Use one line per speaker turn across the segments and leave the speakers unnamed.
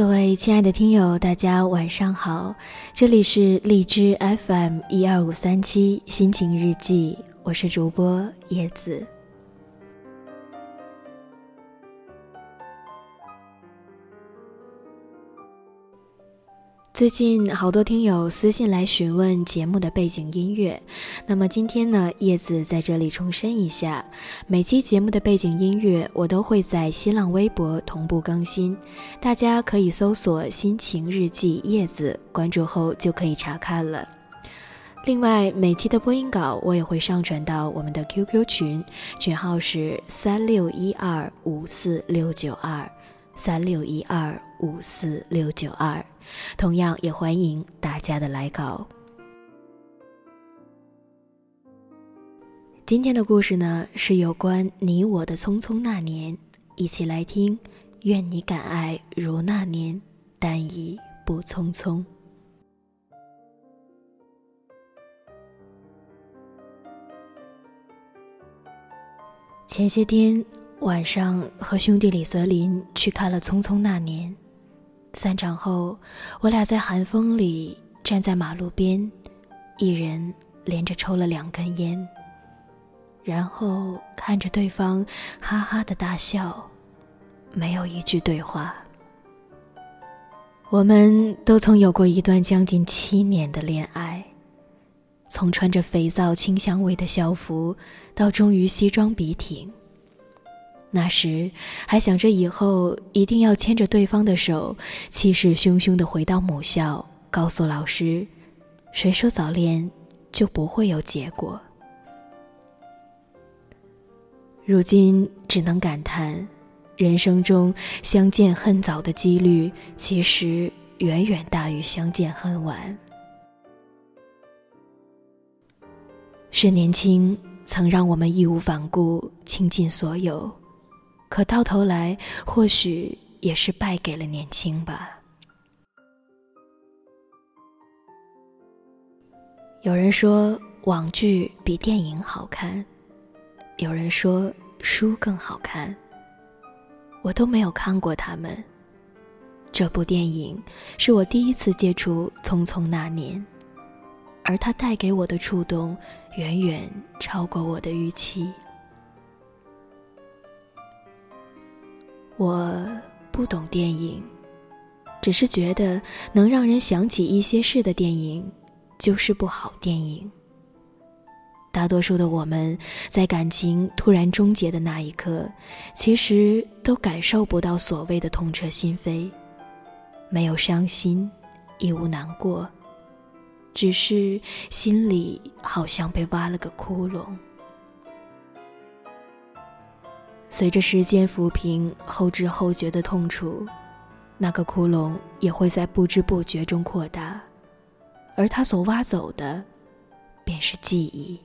各位亲爱的听友，大家晚上好，这里是荔枝 FM 一二五三七心情日记，我是主播叶子。最近好多听友私信来询问节目的背景音乐，那么今天呢，叶子在这里重申一下，每期节目的背景音乐我都会在新浪微博同步更新，大家可以搜索“心情日记叶子”，关注后就可以查看了。另外，每期的播音稿我也会上传到我们的 QQ 群，群号是三六一二五四六九二三六一二五四六九二。同样也欢迎大家的来稿。今天的故事呢，是有关你我的匆匆那年，一起来听。愿你敢爱如那年，但已不匆匆。前些天晚上和兄弟李泽林去看了《匆匆那年》。散场后，我俩在寒风里站在马路边，一人连着抽了两根烟，然后看着对方哈哈的大笑，没有一句对话。我们都曾有过一段将近七年的恋爱，从穿着肥皂清香味的校服，到终于西装笔挺。那时还想着以后一定要牵着对方的手，气势汹汹地回到母校，告诉老师：“谁说早恋就不会有结果？”如今只能感叹，人生中相见恨早的几率其实远远大于相见恨晚。是年轻曾让我们义无反顾，倾尽所有。可到头来，或许也是败给了年轻吧。有人说网剧比电影好看，有人说书更好看。我都没有看过他们。这部电影是我第一次接触《匆匆那年》，而它带给我的触动远远超过我的预期。我不懂电影，只是觉得能让人想起一些事的电影，就是部好电影。大多数的我们在感情突然终结的那一刻，其实都感受不到所谓的痛彻心扉，没有伤心，亦无难过，只是心里好像被挖了个窟窿。随着时间抚平后知后觉的痛楚，那个窟窿也会在不知不觉中扩大，而他所挖走的，便是记忆。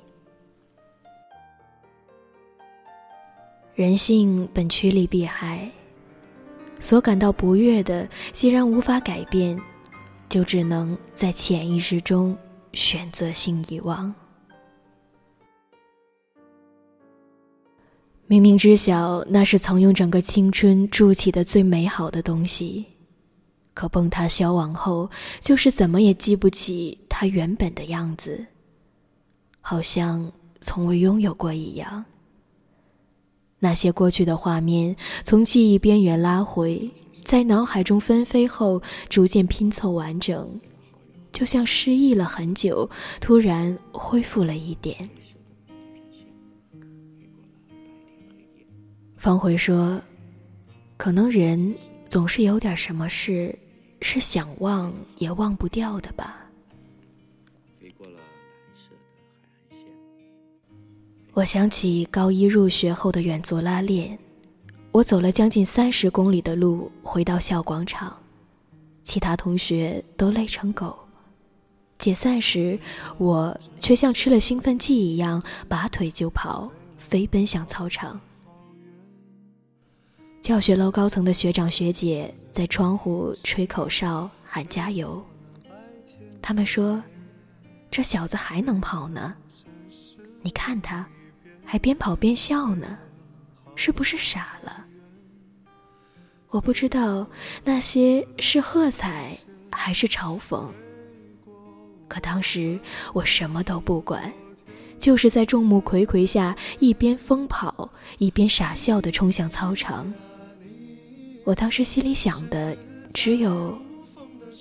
人性本趋利避害，所感到不悦的，既然无法改变，就只能在潜意识中选择性遗忘。明明知晓那是曾用整个青春筑起的最美好的东西，可崩塌消亡后，就是怎么也记不起它原本的样子，好像从未拥有过一样。那些过去的画面从记忆边缘拉回，在脑海中纷飞后，逐渐拼凑完整，就像失忆了很久，突然恢复了一点。方回说：“可能人总是有点什么事，是想忘也忘不掉的吧。”我想起高一入学后的远足拉练，我走了将近三十公里的路回到校广场，其他同学都累成狗。解散时，我却像吃了兴奋剂一样，拔腿就跑，飞奔向操场。教学楼高层的学长学姐在窗户吹口哨喊加油。他们说：“这小子还能跑呢，你看他，还边跑边笑呢，是不是傻了？”我不知道那些是喝彩还是嘲讽。可当时我什么都不管，就是在众目睽睽下一边疯跑一边傻笑地冲向操场。我当时心里想的只有，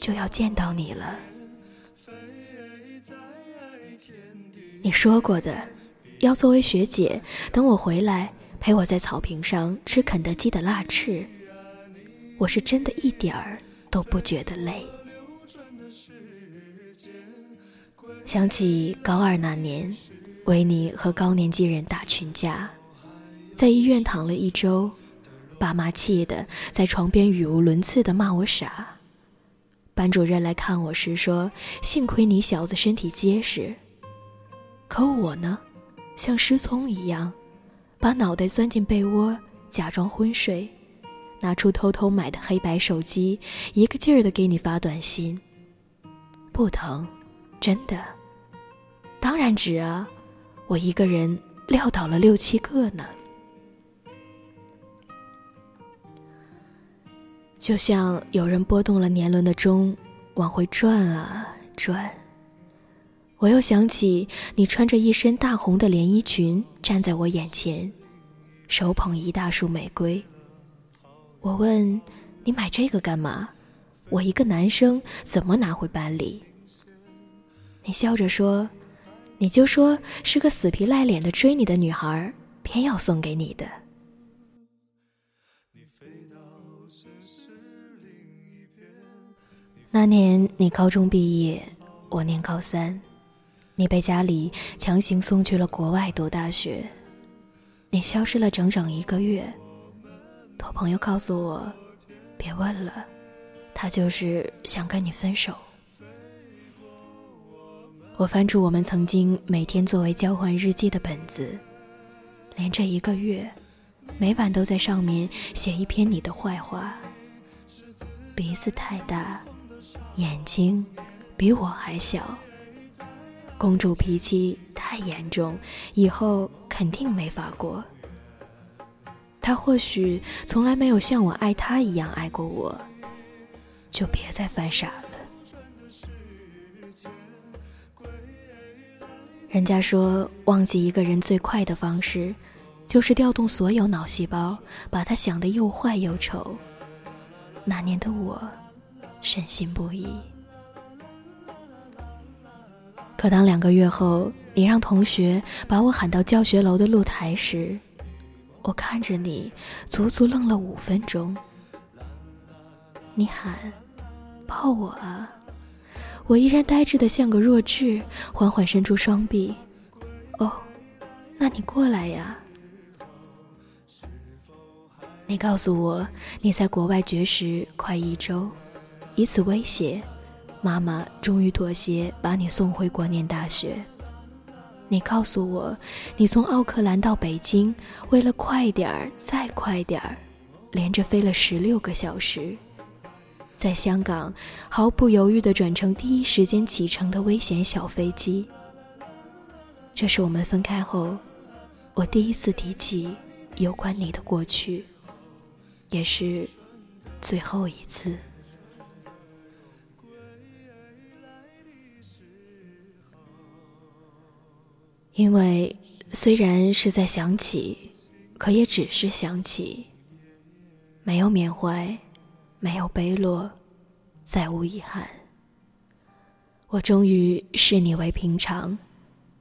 就要见到你了。你说过的，要作为学姐，等我回来陪我在草坪上吃肯德基的辣翅。我是真的一点儿都不觉得累。想起高二那年，维尼和高年级人打群架，在医院躺了一周，爸妈气得在床边语无伦次的骂我傻。班主任来看我时说：“幸亏你小子身体结实。”可我呢，像失聪一样，把脑袋钻进被窝，假装昏睡，拿出偷偷买的黑白手机，一个劲儿的给你发短信。不疼，真的。当然值啊！我一个人撂倒了六七个呢。就像有人拨动了年轮的钟，往回转啊转。我又想起你穿着一身大红的连衣裙站在我眼前，手捧一大束玫瑰。我问你买这个干嘛？我一个男生怎么拿回班里？你笑着说。你就说是个死皮赖脸的追你的女孩，偏要送给你的。那年你高中毕业，我念高三，你被家里强行送去了国外读大学，你消失了整整一个月。托朋友告诉我，别问了，他就是想跟你分手。我翻出我们曾经每天作为交换日记的本子，连这一个月，每晚都在上面写一篇你的坏话。鼻子太大，眼睛比我还小，公主脾气太严重，以后肯定没法过。他或许从来没有像我爱他一样爱过我，就别再犯傻了。人家说，忘记一个人最快的方式，就是调动所有脑细胞，把他想得又坏又丑。那年的我，深信不疑。可当两个月后，你让同学把我喊到教学楼的露台时，我看着你，足足愣了五分钟。你喊：“抱我啊！”我依然呆滞的像个弱智，缓缓伸出双臂。哦，那你过来呀！你告诉我你在国外绝食快一周，以此威胁，妈妈终于妥协，把你送回国念大学。你告诉我，你从奥克兰到北京，为了快点儿再快点儿，连着飞了十六个小时。在香港，毫不犹豫地转乘第一时间启程的危险小飞机。这是我们分开后，我第一次提起有关你的过去，也是最后一次。因为虽然是在想起，可也只是想起，没有缅怀。没有悲落，再无遗憾。我终于视你为平常，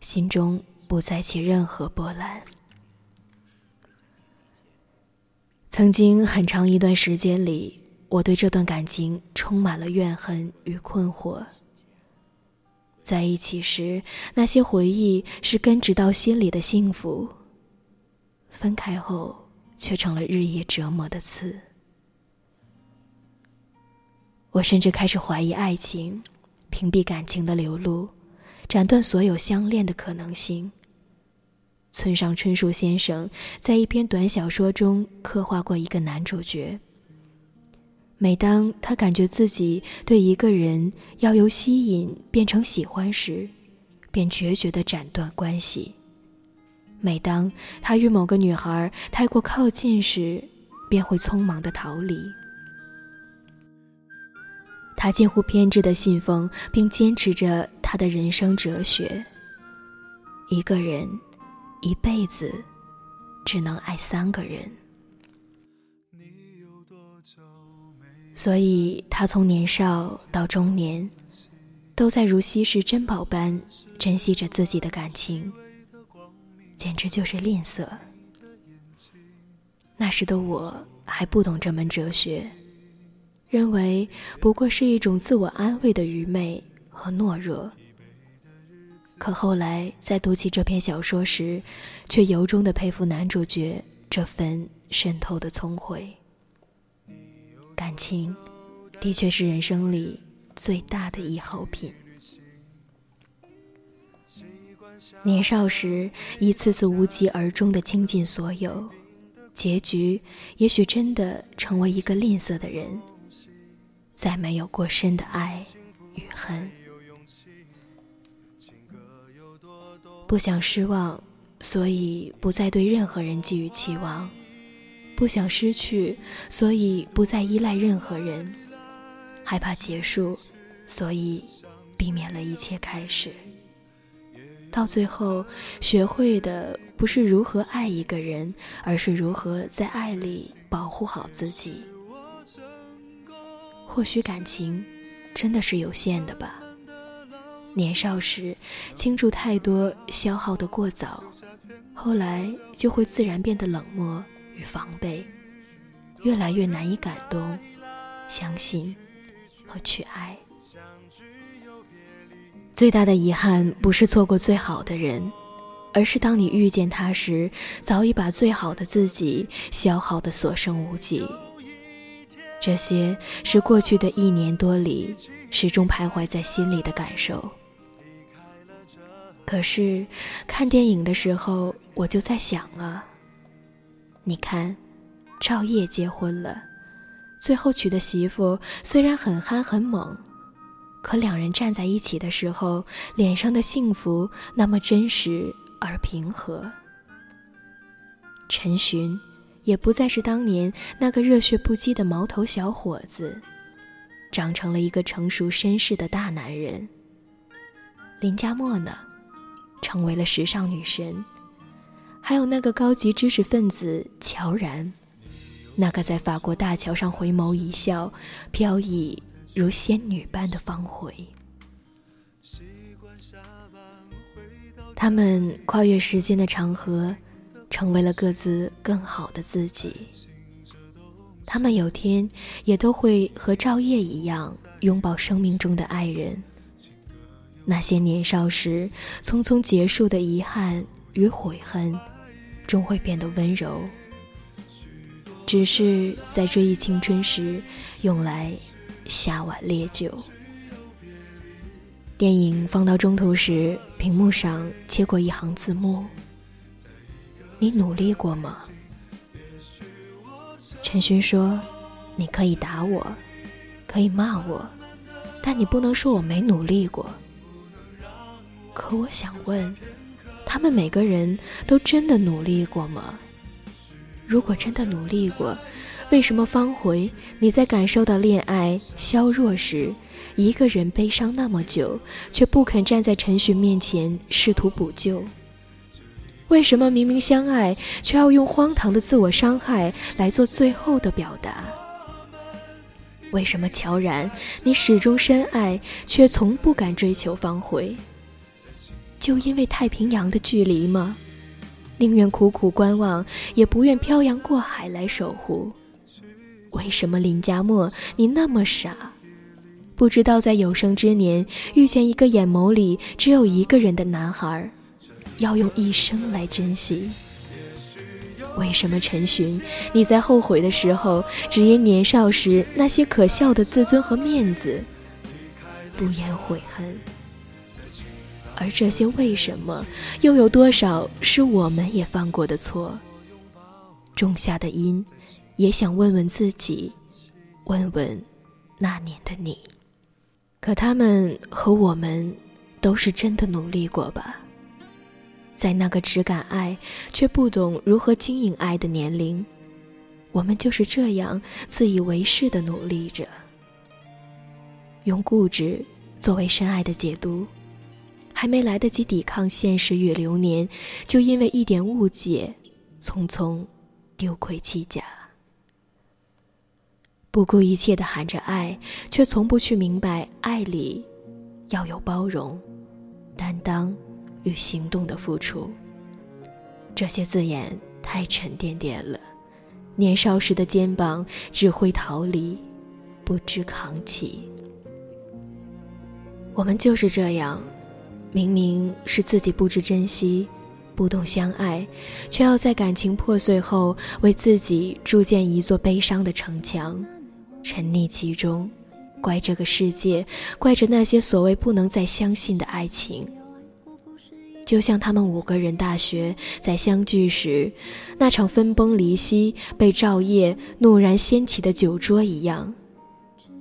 心中不再起任何波澜。曾经很长一段时间里，我对这段感情充满了怨恨与困惑。在一起时，那些回忆是根植到心里的幸福；分开后，却成了日夜折磨的刺。我甚至开始怀疑爱情，屏蔽感情的流露，斩断所有相恋的可能性。村上春树先生在一篇短小说中刻画过一个男主角。每当他感觉自己对一个人要由吸引变成喜欢时，便决绝地斩断关系；每当他与某个女孩太过靠近时，便会匆忙地逃离。他近乎偏执的信奉并坚持着他的人生哲学：一个人一辈子只能爱三个人。所以，他从年少到中年，都在如稀世珍宝般珍惜着自己的感情，简直就是吝啬。那时的我还不懂这门哲学，认为不过是一种自我安慰的愚昧和懦弱。可后来在读起这篇小说时，却由衷的佩服男主角这份渗透的聪慧。感情，的确是人生里最大的易耗品。年少时一次次无疾而终的倾尽所有，结局也许真的成为一个吝啬的人，再没有过深的爱与恨。不想失望，所以不再对任何人寄予期望。不想失去，所以不再依赖任何人；害怕结束，所以避免了一切开始。到最后，学会的不是如何爱一个人，而是如何在爱里保护好自己。或许感情真的是有限的吧。年少时倾注太多，消耗的过早，后来就会自然变得冷漠。防备，越来越难以感动、相信和去爱。最大的遗憾不是错过最好的人，而是当你遇见他时，早已把最好的自己消耗的所剩无几。这些是过去的一年多里始终徘徊在心里的感受。可是看电影的时候，我就在想啊。你看，赵烨结婚了，最后娶的媳妇虽然很憨很猛，可两人站在一起的时候，脸上的幸福那么真实而平和。陈寻也不再是当年那个热血不羁的毛头小伙子，长成了一个成熟绅士的大男人。林佳墨呢，成为了时尚女神。还有那个高级知识分子乔然，那个在法国大桥上回眸一笑、飘逸如仙女般的方茴。他们跨越时间的长河，成为了各自更好的自己。他们有天也都会和赵烨一样，拥抱生命中的爱人。那些年少时匆匆结束的遗憾与悔恨。终会变得温柔，只是在追忆青春时，用来下碗烈酒。电影放到中途时，屏幕上切过一行字幕：“你努力过吗？”陈勋说：“你可以打我，可以骂我，但你不能说我没努力过。”可我想问。他们每个人都真的努力过吗？如果真的努力过，为什么方回你在感受到恋爱消弱时，一个人悲伤那么久，却不肯站在陈寻面前试图补救？为什么明明相爱，却要用荒唐的自我伤害来做最后的表达？为什么乔然，你始终深爱，却从不敢追求方回？就因为太平洋的距离吗？宁愿苦苦观望，也不愿漂洋过海来守护。为什么林佳墨，你那么傻，不知道在有生之年遇见一个眼眸里只有一个人的男孩，要用一生来珍惜？为什么陈寻，你在后悔的时候，只因年少时那些可笑的自尊和面子，不言悔恨？而这些为什么，又有多少是我们也犯过的错？种下的因，也想问问自己，问问那年的你。可他们和我们，都是真的努力过吧？在那个只敢爱，却不懂如何经营爱的年龄，我们就是这样自以为是的努力着。用固执作为深爱的解读，还没来得及抵抗现实与流年，就因为一点误解，匆匆丢盔弃甲。不顾一切的喊着爱，却从不去明白爱里要有包容、担当与行动的付出。这些字眼太沉甸甸了，年少时的肩膀只会逃离，不知扛起。我们就是这样，明明是自己不知珍惜，不懂相爱，却要在感情破碎后为自己筑建一座悲伤的城墙。沉溺其中，怪这个世界，怪着那些所谓不能再相信的爱情。就像他们五个人大学在相聚时，那场分崩离析被赵烨怒然掀起的酒桌一样，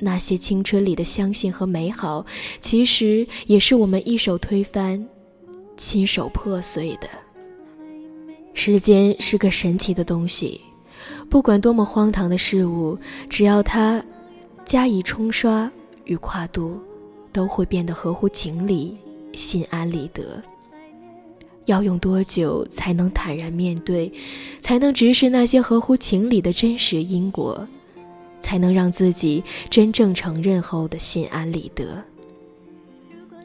那些青春里的相信和美好，其实也是我们一手推翻，亲手破碎的。时间是个神奇的东西。不管多么荒唐的事物，只要它加以冲刷与跨度，都会变得合乎情理、心安理得。要用多久才能坦然面对，才能直视那些合乎情理的真实因果，才能让自己真正承认后的心安理得？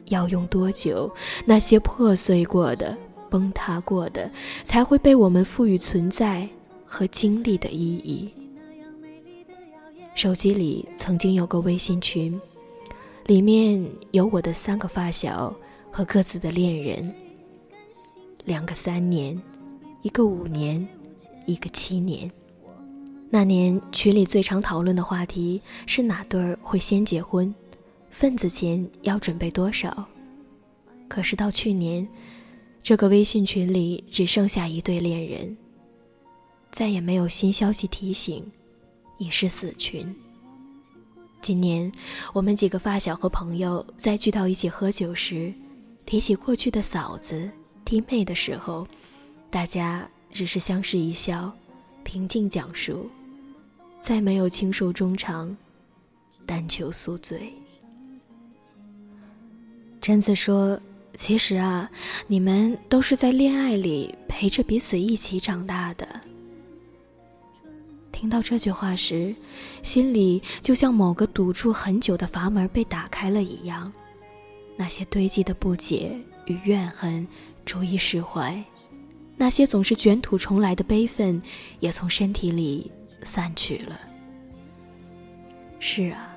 要用多久，那些破碎过的、崩塌过的，才会被我们赋予存在？和经历的意义。手机里曾经有个微信群，里面有我的三个发小和各自的恋人，两个三年，一个五年，一个七年。那年群里最常讨论的话题是哪对儿会先结婚，份子钱要准备多少。可是到去年，这个微信群里只剩下一对恋人。再也没有新消息提醒，已是死群。今年，我们几个发小和朋友在聚到一起喝酒时，提起过去的嫂子、弟妹的时候，大家只是相视一笑，平静讲述，再没有倾诉衷肠，但求宿醉。贞子说：“其实啊，你们都是在恋爱里陪着彼此一起长大的。”听到这句话时，心里就像某个堵住很久的阀门被打开了一样，那些堆积的不解与怨恨逐一释怀，那些总是卷土重来的悲愤也从身体里散去了。是啊，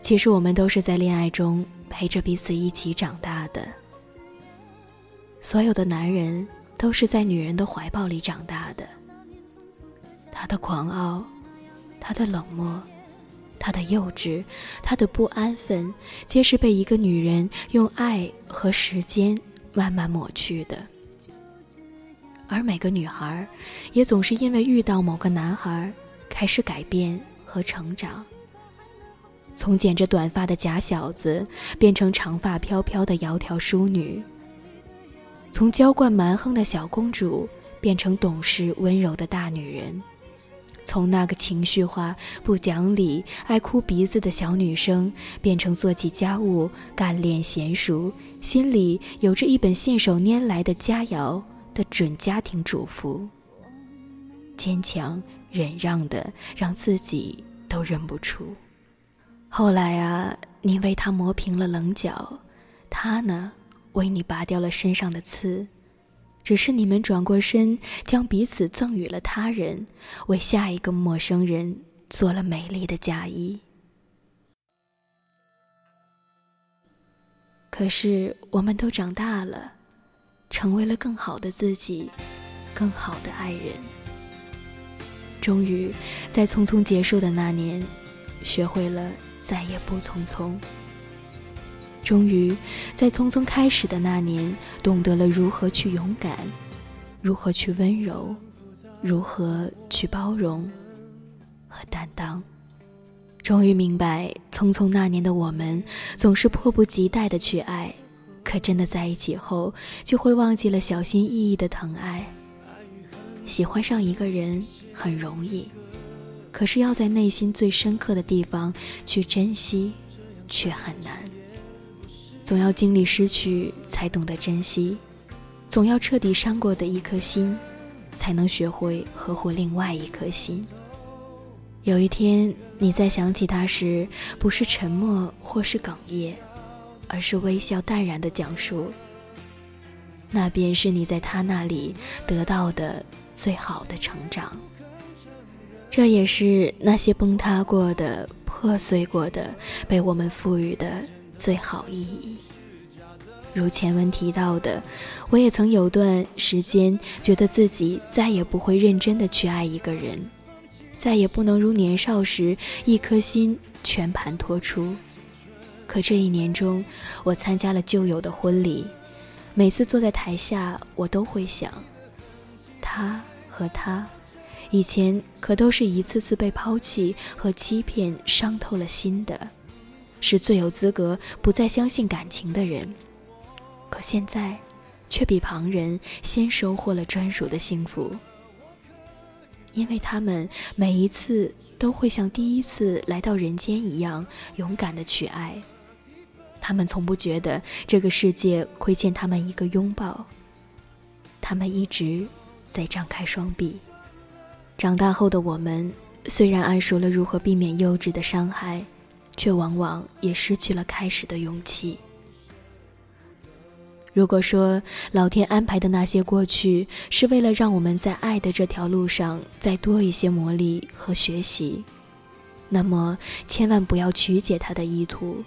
其实我们都是在恋爱中陪着彼此一起长大的。所有的男人都是在女人的怀抱里长大的。他的狂傲，他的冷漠，他的幼稚，他的不安分，皆是被一个女人用爱和时间慢慢抹去的。而每个女孩，也总是因为遇到某个男孩，开始改变和成长。从剪着短发的假小子，变成长发飘飘的窈窕淑女；从娇惯蛮横的小公主，变成懂事温柔的大女人。从那个情绪化、不讲理、爱哭鼻子的小女生，变成做起家务、干练娴熟、心里有着一本信手拈来的佳肴的准家庭主妇，坚强忍让的让自己都认不出。后来啊，你为他磨平了棱角，他呢，为你拔掉了身上的刺。只是你们转过身，将彼此赠予了他人，为下一个陌生人做了美丽的嫁衣。可是我们都长大了，成为了更好的自己，更好的爱人。终于，在匆匆结束的那年，学会了再也不匆匆。终于，在匆匆开始的那年，懂得了如何去勇敢，如何去温柔，如何去包容和担当。终于明白，匆匆那年的我们，总是迫不及待的去爱，可真的在一起后，就会忘记了小心翼翼的疼爱。喜欢上一个人很容易，可是要在内心最深刻的地方去珍惜，却很难。总要经历失去，才懂得珍惜；总要彻底伤过的一颗心，才能学会呵护另外一颗心。有一天，你在想起他时，不是沉默或是哽咽，而是微笑淡然的讲述。那便是你在他那里得到的最好的成长。这也是那些崩塌过的、破碎过的，被我们赋予的最好意义。如前文提到的，我也曾有段时间觉得自己再也不会认真的去爱一个人，再也不能如年少时一颗心全盘托出。可这一年中，我参加了旧友的婚礼。每次坐在台下，我都会想，他和他，以前可都是一次次被抛弃和欺骗伤透了心的，是最有资格不再相信感情的人。可现在，却比旁人先收获了专属的幸福，因为他们每一次都会像第一次来到人间一样勇敢的去爱。他们从不觉得这个世界亏欠他们一个拥抱。他们一直在张开双臂。长大后的我们，虽然谙熟了如何避免幼稚的伤害，却往往也失去了开始的勇气。如果说老天安排的那些过去是为了让我们在爱的这条路上再多一些磨砺和学习，那么千万不要曲解他的意图。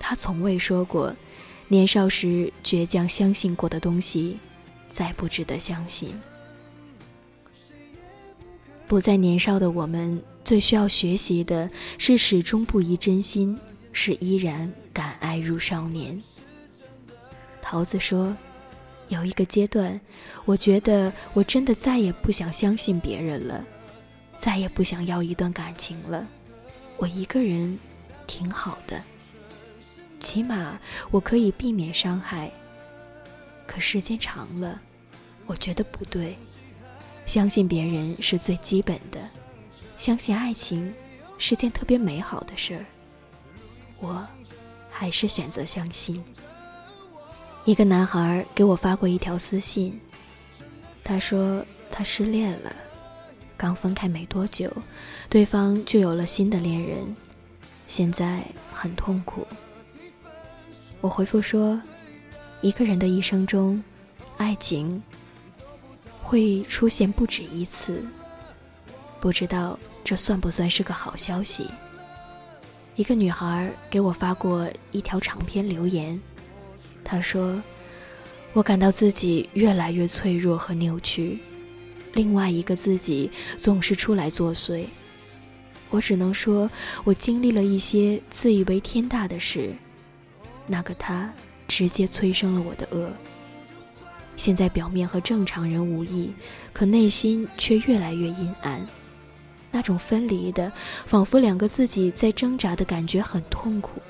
他从未说过，年少时倔强相信过的东西，再不值得相信。不再年少的我们，最需要学习的是始终不移真心，是依然敢爱如少年。桃子说：“有一个阶段，我觉得我真的再也不想相信别人了，再也不想要一段感情了，我一个人挺好的。”起码我可以避免伤害。可时间长了，我觉得不对。相信别人是最基本的，相信爱情是件特别美好的事儿。我还是选择相信。一个男孩给我发过一条私信，他说他失恋了，刚分开没多久，对方就有了新的恋人，现在很痛苦。我回复说：“一个人的一生中，爱情会出现不止一次。不知道这算不算是个好消息？”一个女孩给我发过一条长篇留言，她说：“我感到自己越来越脆弱和扭曲，另外一个自己总是出来作祟。我只能说，我经历了一些自以为天大的事。”那个他直接催生了我的恶。现在表面和正常人无异，可内心却越来越阴暗。那种分离的，仿佛两个自己在挣扎的感觉很痛苦。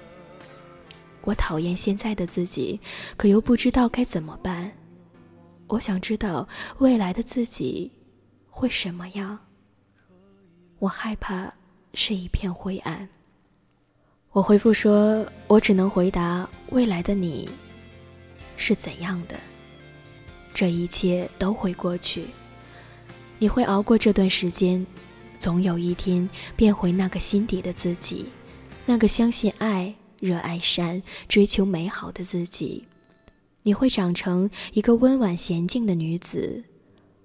我讨厌现在的自己，可又不知道该怎么办。我想知道未来的自己会什么样。我害怕是一片灰暗。我回复说：“我只能回答未来的你是怎样的，这一切都会过去，你会熬过这段时间，总有一天变回那个心底的自己，那个相信爱、热爱善、追求美好的自己。你会长成一个温婉娴静的女子，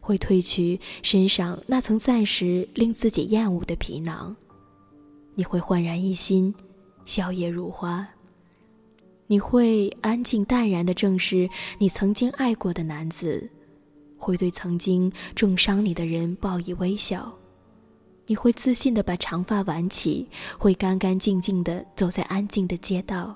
会褪去身上那层暂时令自己厌恶的皮囊，你会焕然一新。”笑靥如花。你会安静淡然地正视你曾经爱过的男子，会对曾经重伤你的人报以微笑。你会自信地把长发挽起，会干干净净地走在安静的街道。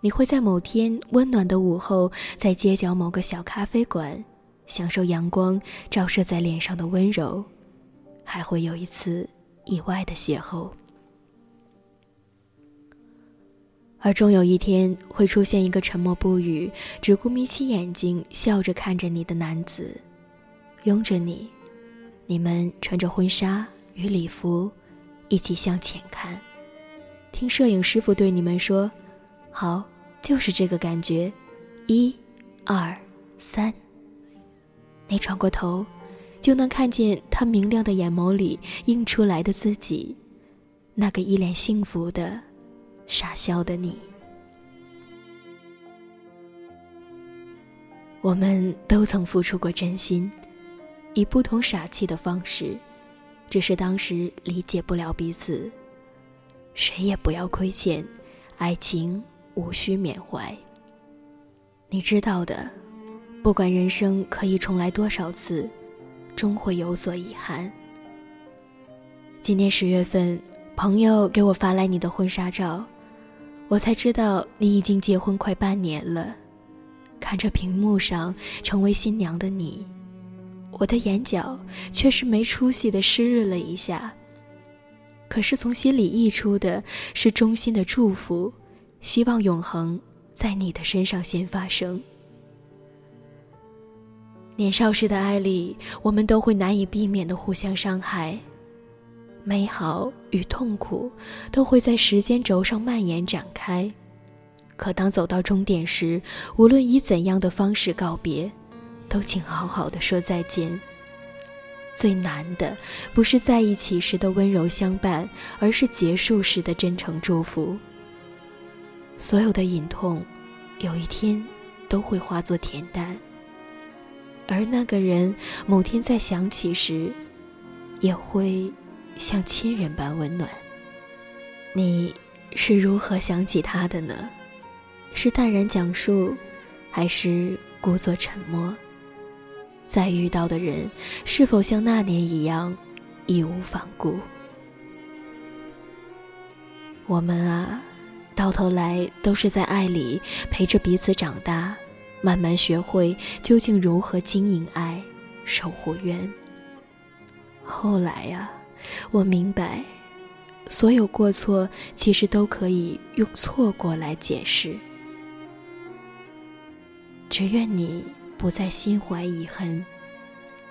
你会在某天温暖的午后，在街角某个小咖啡馆，享受阳光照射在脸上的温柔，还会有一次意外的邂逅。而终有一天会出现一个沉默不语、只顾眯起眼睛笑着看着你的男子，拥着你，你们穿着婚纱与礼服，一起向前看。听摄影师傅对你们说：“好，就是这个感觉，一、二、三。”你转过头，就能看见他明亮的眼眸里映出来的自己，那个一脸幸福的、傻笑的你。我们都曾付出过真心，以不同傻气的方式，只是当时理解不了彼此。谁也不要亏欠，爱情无需缅怀。你知道的。不管人生可以重来多少次，终会有所遗憾。今年十月份，朋友给我发来你的婚纱照，我才知道你已经结婚快半年了。看着屏幕上成为新娘的你，我的眼角却是没出息的湿润了一下。可是从心里溢出的是衷心的祝福，希望永恒在你的身上先发生。年少时的爱里，我们都会难以避免的互相伤害，美好与痛苦都会在时间轴上蔓延展开。可当走到终点时，无论以怎样的方式告别，都请好好的说再见。最难的不是在一起时的温柔相伴，而是结束时的真诚祝福。所有的隐痛，有一天都会化作恬淡。而那个人某天再想起时，也会像亲人般温暖。你是如何想起他的呢？是淡然讲述，还是故作沉默？再遇到的人，是否像那年一样义无反顾？我们啊，到头来都是在爱里陪着彼此长大。慢慢学会究竟如何经营爱，守护缘。后来呀，我明白，所有过错其实都可以用错过来解释。只愿你不再心怀遗恨，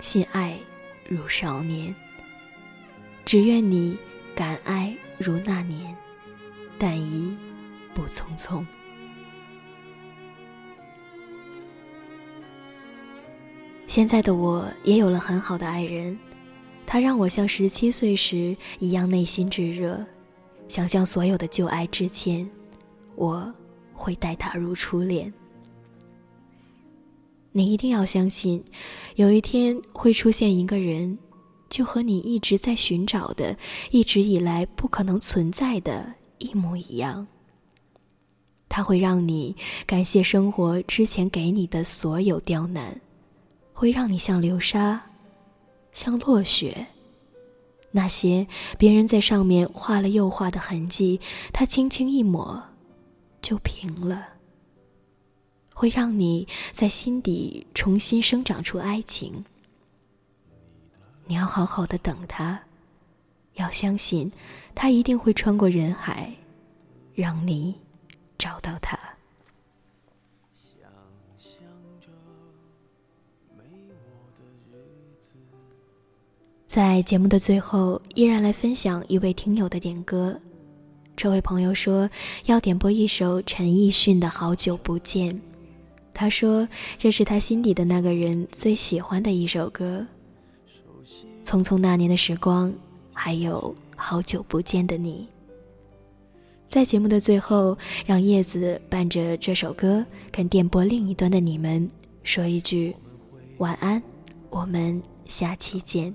信爱如少年。只愿你敢爱如那年，但亦不匆匆。现在的我也有了很好的爱人，他让我像十七岁时一样内心炙热，想象所有的旧爱之前，我会待他如初恋。你一定要相信，有一天会出现一个人，就和你一直在寻找的、一直以来不可能存在的一模一样。他会让你感谢生活之前给你的所有刁难。会让你像流沙，像落雪。那些别人在上面画了又画的痕迹，他轻轻一抹，就平了。会让你在心底重新生长出爱情。你要好好的等他，要相信，他一定会穿过人海，让你找到他。在节目的最后，依然来分享一位听友的点歌。这位朋友说要点播一首陈奕迅的《好久不见》，他说这是他心底的那个人最喜欢的一首歌。匆匆那年的时光，还有好久不见的你。在节目的最后，让叶子伴着这首歌，跟电波另一端的你们说一句晚安，我们下期见。